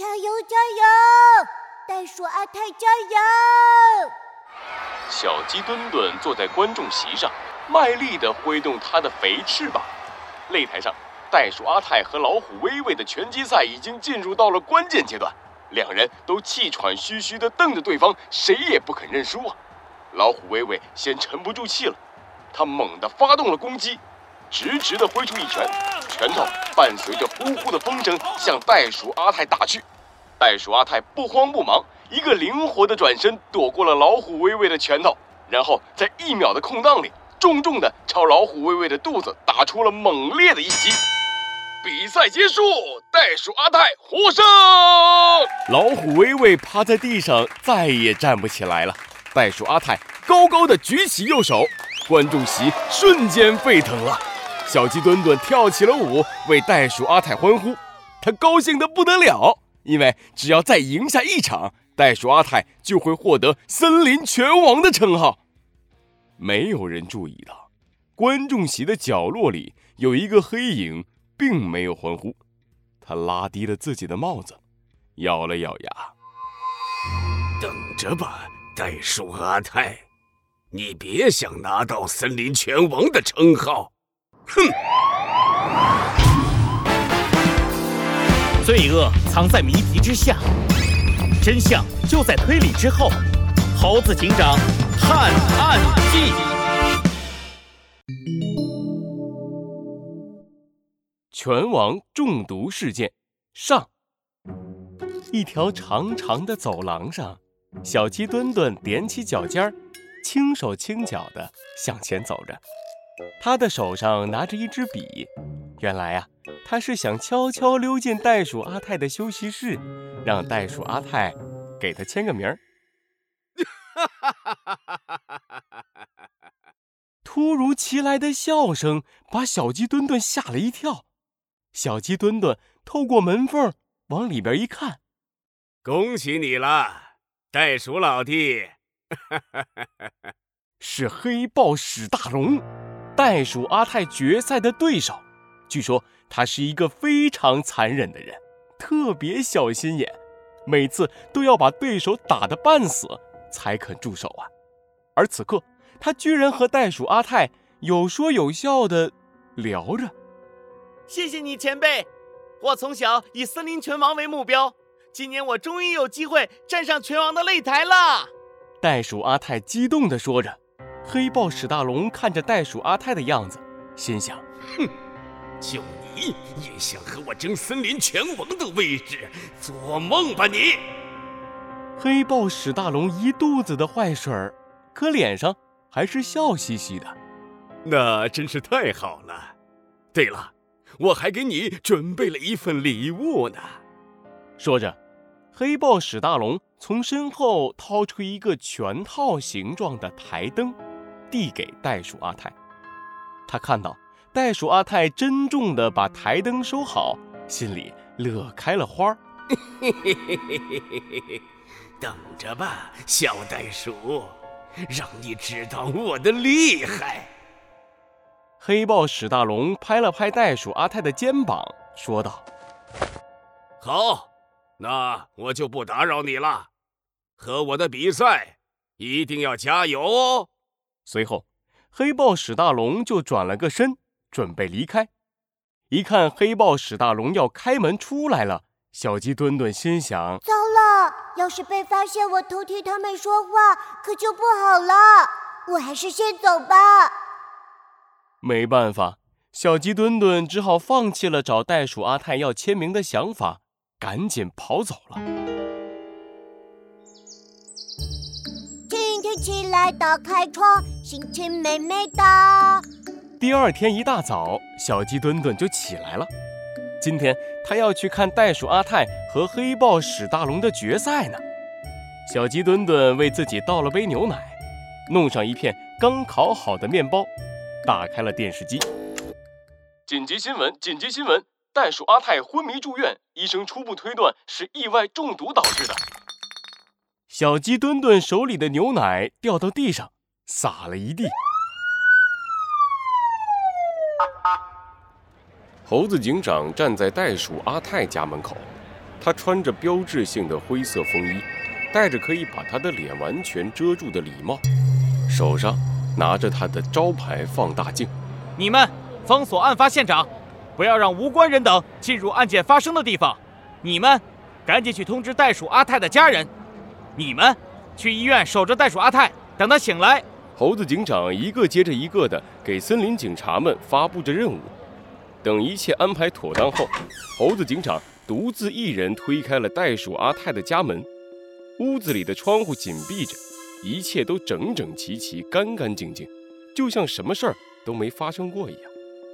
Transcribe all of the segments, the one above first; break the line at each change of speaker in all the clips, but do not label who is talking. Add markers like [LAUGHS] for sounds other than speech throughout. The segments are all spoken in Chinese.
加油加油！袋鼠阿泰加油！
小鸡墩墩坐在观众席上，卖力地挥动它的肥翅膀。擂台上，袋鼠阿泰和老虎威威的拳击赛已经进入到了关键阶段，两人都气喘吁吁地瞪着对方，谁也不肯认输啊！老虎威威先沉不住气了，他猛地发动了攻击，直直地挥出一拳，拳头伴随着呼呼的风声向袋鼠阿泰打去。袋鼠阿泰不慌不忙，一个灵活的转身躲过了老虎威威的拳头，然后在一秒的空档里，重重的朝老虎威威的肚子打出了猛烈的一击。比赛结束，袋鼠阿泰获胜。老虎威威趴在地上，再也站不起来了。袋鼠阿泰高高的举起右手，观众席瞬间沸腾了。小鸡墩墩跳起了舞，为袋鼠阿泰欢呼。他高兴得不得了，因为只要再赢下一场，袋鼠阿泰就会获得森林拳王的称号。没有人注意到，观众席的角落里有一个黑影，并没有欢呼。他拉低了自己的帽子，咬了咬牙，
等着吧。袋鼠阿泰，你别想拿到森林拳王的称号！哼！
罪恶藏在谜题之下，真相就在推理之后。猴子警长探案记：
拳王中毒事件上。一条长长的走廊上。小鸡墩墩踮起脚尖儿，轻手轻脚地向前走着。他的手上拿着一支笔，原来啊，他是想悄悄溜进袋鼠阿泰的休息室，让袋鼠阿泰给他签个名儿。突如其来的笑声把小鸡墩墩吓了一跳。小鸡墩墩透过门缝往里边一看，
恭喜你了！袋鼠老弟，哈 [LAUGHS]
是黑豹史大龙，袋鼠阿泰决赛的对手。据说他是一个非常残忍的人，特别小心眼，每次都要把对手打得半死才肯住手啊。而此刻，他居然和袋鼠阿泰有说有笑的聊着。
谢谢你，前辈。我从小以森林拳王为目标。今年我终于有机会站上拳王的擂台了，
袋鼠阿泰激动地说着。黑豹史大龙看着袋鼠阿泰的样子，心想：
哼，就你也想和我争森林拳王的位置？做梦吧你！
黑豹史大龙一肚子的坏水儿，可脸上还是笑嘻嘻的。
那真是太好了。对了，我还给你准备了一份礼物呢。
说着，黑豹史大龙从身后掏出一个拳套形状的台灯，递给袋鼠阿泰。他看到袋鼠阿泰珍重地把台灯收好，心里乐开了花儿。[LAUGHS]
等着吧，小袋鼠，让你知道我的厉害！
黑豹史大龙拍了拍袋鼠阿泰的肩膀，说道：“
好。”那我就不打扰你了，和我的比赛一定要加油哦。
随后，黑豹史大龙就转了个身，准备离开。一看黑豹史大龙要开门出来了，小鸡墩墩心想：
糟了，要是被发现我偷听他们说话，可就不好了。我还是先走吧。
没办法，小鸡墩墩只好放弃了找袋鼠阿泰要签名的想法。赶紧跑走了。
今天起来打开窗，心情美美的。
第二天一大早，小鸡墩墩就起来了。今天他要去看袋鼠阿泰和黑豹史大龙的决赛呢。小鸡墩墩为自己倒了杯牛奶，弄上一片刚烤好的面包，打开了电视机。紧急新闻！紧急新闻！袋鼠阿泰昏迷住院，医生初步推断是意外中毒导致的。小鸡墩墩手里的牛奶掉到地上，洒了一地。猴子警长站在袋鼠阿泰家门口，他穿着标志性的灰色风衣，戴着可以把他的脸完全遮住的礼帽，手上拿着他的招牌放大镜。
你们封锁案发现场，不要让无关人等进入案件发生的地方。你们赶紧去通知袋鼠阿泰的家人。你们去医院守着袋鼠阿泰，等他醒来。
猴子警长一个接着一个的给森林警察们发布着任务。等一切安排妥当后，猴子警长独自一人推开了袋鼠阿泰的家门。屋子里的窗户紧闭着，一切都整整齐齐、干干净净，就像什么事儿都没发生过一样。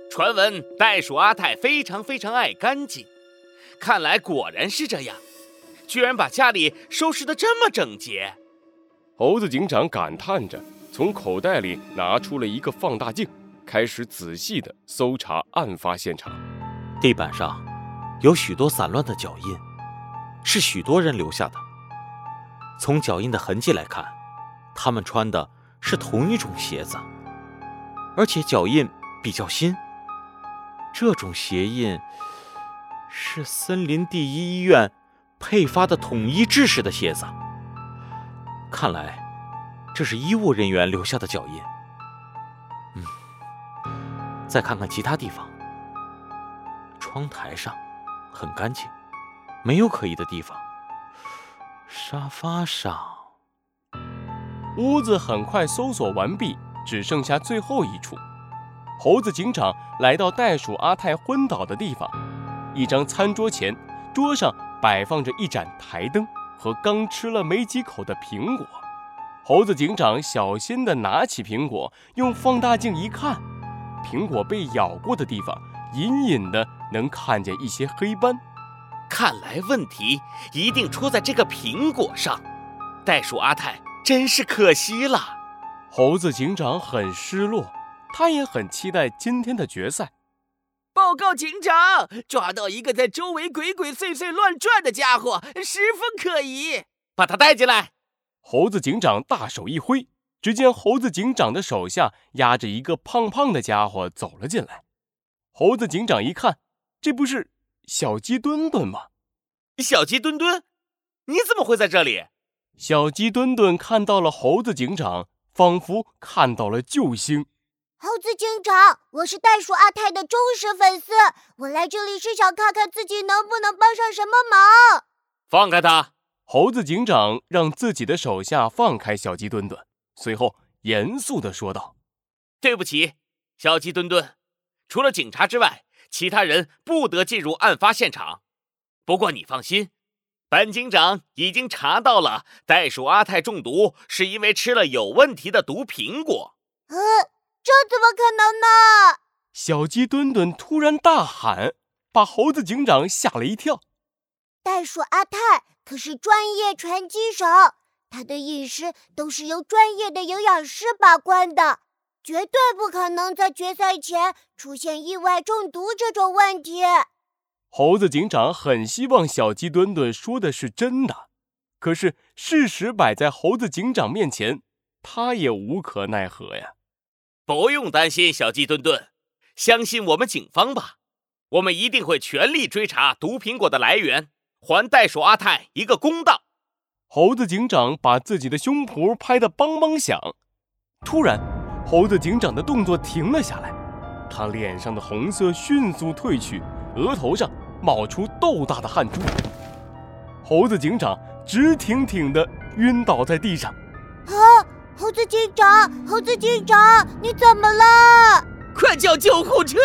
传闻袋鼠阿泰非常非常爱干净，看来果然是这样，居然把家里收拾得这么整洁。
猴子警长感叹着，从口袋里拿出了一个放大镜。开始仔细地搜查案发现场，
地板上有许多散乱的脚印，是许多人留下的。从脚印的痕迹来看，他们穿的是同一种鞋子，而且脚印比较新。这种鞋印是森林第一医院配发的统一制式的鞋子，看来这是医务人员留下的脚印。嗯再看看其他地方，窗台上很干净，没有可疑的地方。沙发上，
屋子很快搜索完毕，只剩下最后一处。猴子警长来到袋鼠阿泰昏倒的地方，一张餐桌前，桌上摆放着一盏台灯和刚吃了没几口的苹果。猴子警长小心地拿起苹果，用放大镜一看。苹果被咬过的地方，隐隐的能看见一些黑斑。
看来问题一定出在这个苹果上。袋鼠阿泰真是可惜了。
猴子警长很失落，他也很期待今天的决赛。
报告警长，抓到一个在周围鬼鬼祟祟乱转的家伙，十分可疑。
把他带进来。
猴子警长大手一挥。只见猴子警长的手下压着一个胖胖的家伙走了进来。猴子警长一看，这不是小鸡墩墩吗？
小鸡墩墩，你怎么会在这里？
小鸡墩墩看到了猴子警长，仿佛看到了救星。
猴子警长，我是袋鼠阿泰的忠实粉丝，我来这里是想看看自己能不能帮上什么忙。
放开他！
猴子警长让自己的手下放开小鸡墩墩。随后，严肃地说道：“
对不起，小鸡墩墩，除了警察之外，其他人不得进入案发现场。不过你放心，本警长已经查到了，袋鼠阿泰中毒是因为吃了有问题的毒苹果。”“
呃，这怎么可能呢？”
小鸡墩墩突然大喊，把猴子警长吓了一跳。
袋鼠阿泰可是专业拳击手。他的饮食都是由专业的营养师把关的，绝对不可能在决赛前出现意外中毒这种问题。
猴子警长很希望小鸡墩墩说的是真的，可是事实摆在猴子警长面前，他也无可奈何呀。
不用担心，小鸡墩墩，相信我们警方吧，我们一定会全力追查毒苹果的来源，还袋鼠阿泰一个公道。
猴子警长把自己的胸脯拍得梆梆响，突然，猴子警长的动作停了下来，他脸上的红色迅速褪去，额头上冒出豆大的汗珠。猴子警长直挺挺地晕倒在地上。
猴子警长，猴子警长，你怎么了？
快叫救护车！